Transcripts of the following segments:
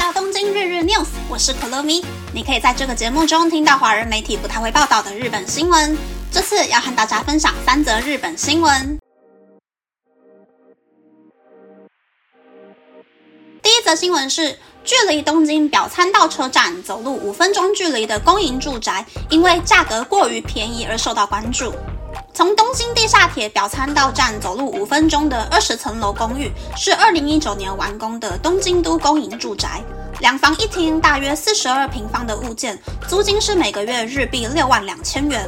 到东京日日 news，我是可乐咪。你可以在这个节目中听到华人媒体不太会报道的日本新闻。这次要和大家分享三则日本新闻。第一则新闻是，距离东京表参道车站走路五分钟距离的公营住宅，因为价格过于便宜而受到关注。从东京地下铁表参道站走路五分钟的二十层楼公寓，是二零一九年完工的东京都公营住宅，两房一厅，大约四十二平方的物件，租金是每个月日币六万两千元。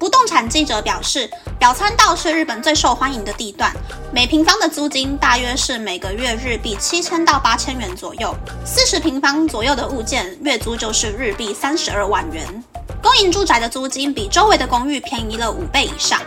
不动产记者表示，表参道是日本最受欢迎的地段，每平方的租金大约是每个月日币七千到八千元左右，四十平方左右的物件，月租就是日币三十二万元。公营住宅的租金比周围的公寓便宜了五倍以上。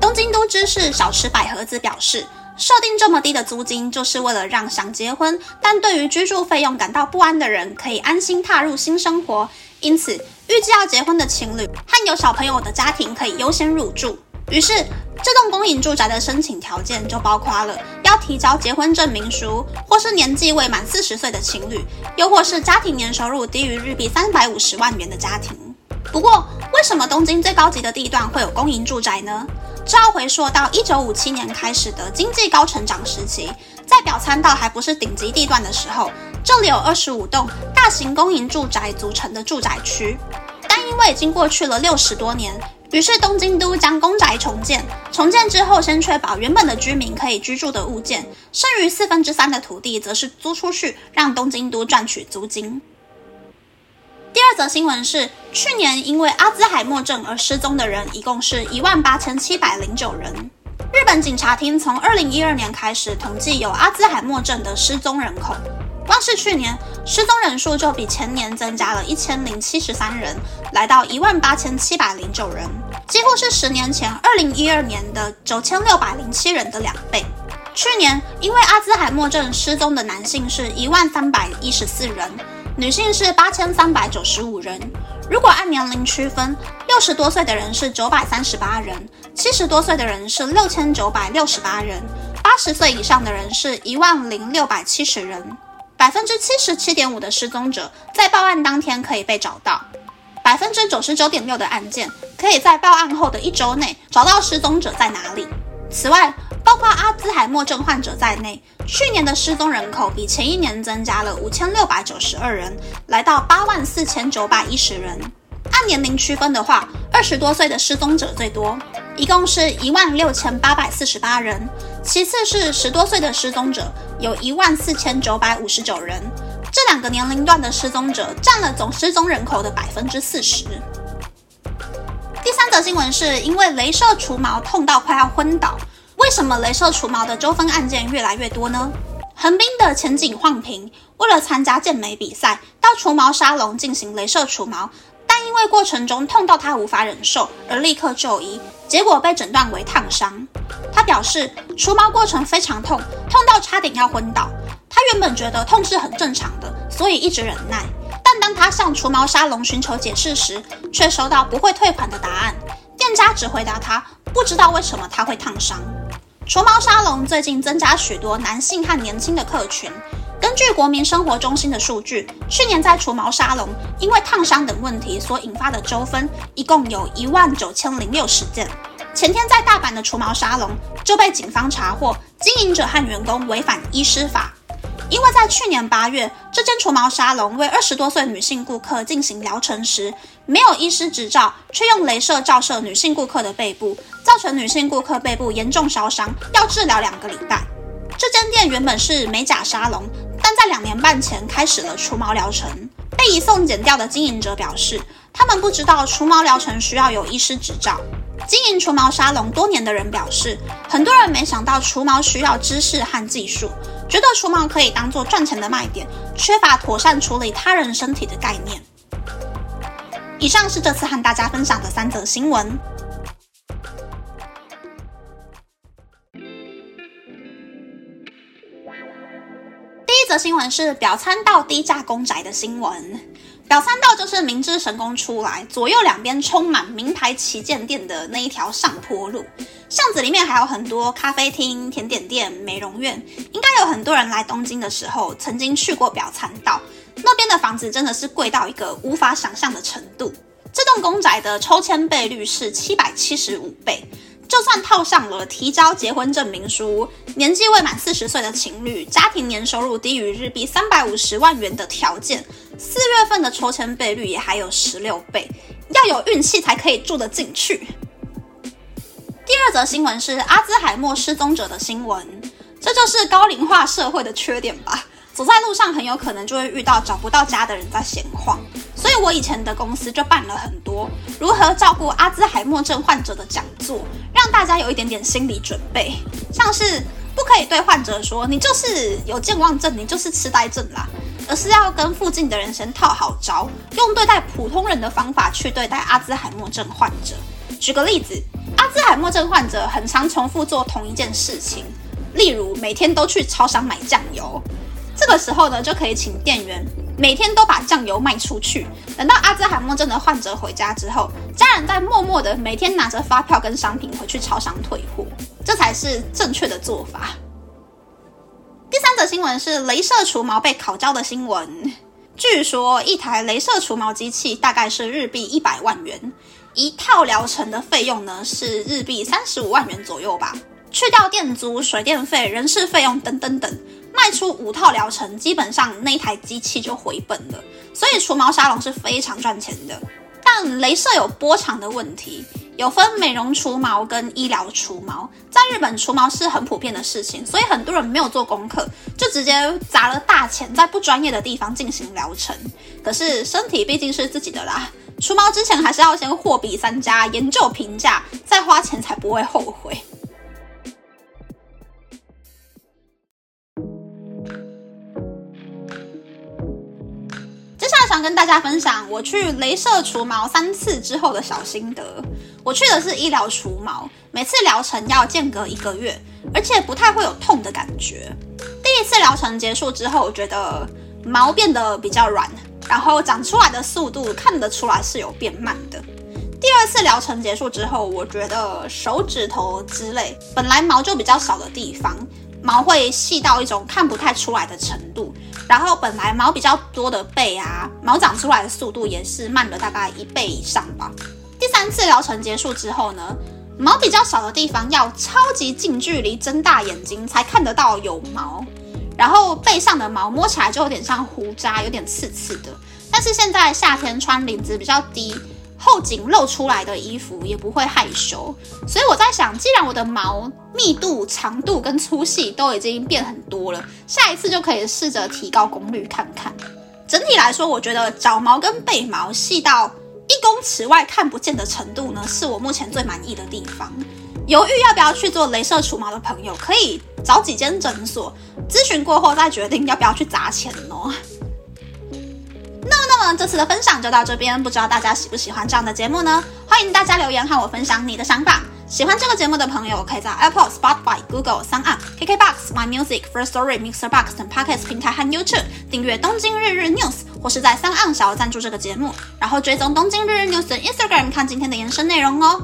东京都知事小池百合子表示，设定这么低的租金，就是为了让想结婚但对于居住费用感到不安的人可以安心踏入新生活。因此，预计要结婚的情侣和有小朋友的家庭可以优先入住。于是，这栋公营住宅的申请条件就包括了要提交结婚证明书，或是年纪未满四十岁的情侣，又或是家庭年收入低于日币三百五十万元的家庭。不过，为什么东京最高级的地段会有公营住宅呢？这要回溯到一九五七年开始的经济高成长时期，在表参道还不是顶级地段的时候，这里有二十五栋大型公营住宅组成的住宅区。但因为已经过去了六十多年，于是东京都将公宅重建。重建之后，先确保原本的居民可以居住的物件，剩余四分之三的土地则是租出去，让东京都赚取租金。第二则新闻是，去年因为阿兹海默症而失踪的人一共是一万八千七百零九人。日本警察厅从二零一二年开始统计有阿兹海默症的失踪人口，光是去年失踪人数就比前年增加了一千零七十三人，来到一万八千七百零九人，几乎是十年前二零一二年的九千六百零七人的两倍。去年因为阿兹海默症失踪的男性是一万三百一十四人。女性是八千三百九十五人。如果按年龄区分，六十多岁的人是九百三十八人，七十多岁的人是六千九百六十八人，八十岁以上的人是一万零六百七十人。百分之七十七点五的失踪者在报案当天可以被找到，百分之九十九点六的案件可以在报案后的一周内找到失踪者在哪里。此外，包括阿兹海默症患者在内，去年的失踪人口比前一年增加了五千六百九十二人，来到八万四千九百一十人。按年龄区分的话，二十多岁的失踪者最多，一共是一万六千八百四十八人；其次是十多岁的失踪者，有一万四千九百五十九人。这两个年龄段的失踪者占了总失踪人口的百分之四十。第三则新闻是因为镭射除毛痛到快要昏倒。为什么镭射除毛的纠纷案件越来越多呢？横滨的前景晃平为了参加健美比赛，到除毛沙龙进行镭射除毛，但因为过程中痛到他无法忍受，而立刻就医，结果被诊断为烫伤。他表示，除毛过程非常痛，痛到差点要昏倒。他原本觉得痛是很正常的，所以一直忍耐。但当他向除毛沙龙寻求解释时，却收到不会退款的答案。店家只回答他不知道为什么他会烫伤。除毛沙龙最近增加许多男性和年轻的客群。根据国民生活中心的数据，去年在除毛沙龙因为烫伤等问题所引发的纠纷，一共有一万九千零六十件。前天在大阪的除毛沙龙就被警方查获，经营者和员工违反医师法。因为在去年八月，这间除毛沙龙为二十多岁女性顾客进行疗程时，没有医师执照，却用镭射照射女性顾客的背部，造成女性顾客背部严重烧伤，要治疗两个礼拜。这间店原本是美甲沙龙，但在两年半前开始了除毛疗程。被移送检调的经营者表示，他们不知道除毛疗程需要有医师执照。经营除毛沙龙多年的人表示，很多人没想到除毛需要知识和技术。觉得除毛可以当做赚钱的卖点，缺乏妥善处理他人身体的概念。以上是这次和大家分享的三则新闻。第一则新闻是表参道低价公宅的新闻。表参道就是明治神宫出来，左右两边充满名牌旗舰店的那一条上坡路。巷子里面还有很多咖啡厅、甜点店、美容院，应该有很多人来东京的时候曾经去过表参道。那边的房子真的是贵到一个无法想象的程度。这栋公宅的抽签倍率是七百七十五倍，就算套上了提交结婚证明书、年纪未满四十岁的情侣、家庭年收入低于日币三百五十万元的条件，四月份的抽签倍率也还有十六倍，要有运气才可以住得进去。第二则新闻是阿兹海默失踪者的新闻，这就是高龄化社会的缺点吧？走在路上很有可能就会遇到找不到家的人在闲晃，所以我以前的公司就办了很多如何照顾阿兹海默症患者的讲座，让大家有一点点心理准备，像是不可以对患者说你就是有健忘症，你就是痴呆症啦，而是要跟附近的人先套好招，用对待普通人的方法去对待阿兹海默症患者。举个例子。阿兹海默症患者很常重复做同一件事情，例如每天都去超商买酱油。这个时候呢，就可以请店员每天都把酱油卖出去。等到阿兹海默症的患者回家之后，家人再默默的每天拿着发票跟商品回去超商退货，这才是正确的做法。新闻是镭射除毛被烤焦的新闻。据说一台镭射除毛机器大概是日币一百万元。一套疗程的费用呢是日币三十五万元左右吧，去掉电租、水电费、人事费用等等等，卖出五套疗程，基本上那台机器就回本了。所以除毛沙龙是非常赚钱的。但镭射有波长的问题，有分美容除毛跟医疗除毛。在日本除毛是很普遍的事情，所以很多人没有做功课，就直接砸了大钱在不专业的地方进行疗程。可是身体毕竟是自己的啦。除毛之前还是要先货比三家，研究评价，再花钱才不会后悔。家分享我去镭射除毛三次之后的小心得。我去的是医疗除毛，每次疗程要间隔一个月，而且不太会有痛的感觉。第一次疗程结束之后，我觉得毛变得比较软。然后长出来的速度看得出来是有变慢的。第二次疗程结束之后，我觉得手指头之类本来毛就比较少的地方，毛会细到一种看不太出来的程度。然后本来毛比较多的背啊，毛长出来的速度也是慢了大概一倍以上吧。第三次疗程结束之后呢，毛比较少的地方要超级近距离睁大眼睛才看得到有毛。然后背上的毛摸起来就有点像胡渣，有点刺刺的。但是现在夏天穿领子比较低、后颈露出来的衣服也不会害羞。所以我在想，既然我的毛密度、长度跟粗细都已经变很多了，下一次就可以试着提高功率看看。整体来说，我觉得脚毛跟背毛细到一公尺外看不见的程度呢，是我目前最满意的地方。犹豫要不要去做镭射除毛的朋友，可以找几间诊所咨询过后再决定要不要去砸钱哦。那么，那么这次的分享就到这边，不知道大家喜不喜欢这样的节目呢？欢迎大家留言和我分享你的想法。喜欢这个节目的朋友，可以在 Apple、Spotify、Google、s o u n KKBox、My Music、First Story、Mixer Box 等 Podcast 平台和 YouTube 订阅《东京日日 News》，或是在三岸小赞助这个节目，然后追踪《东京日日 News》的 Instagram 看今天的延伸内容哦。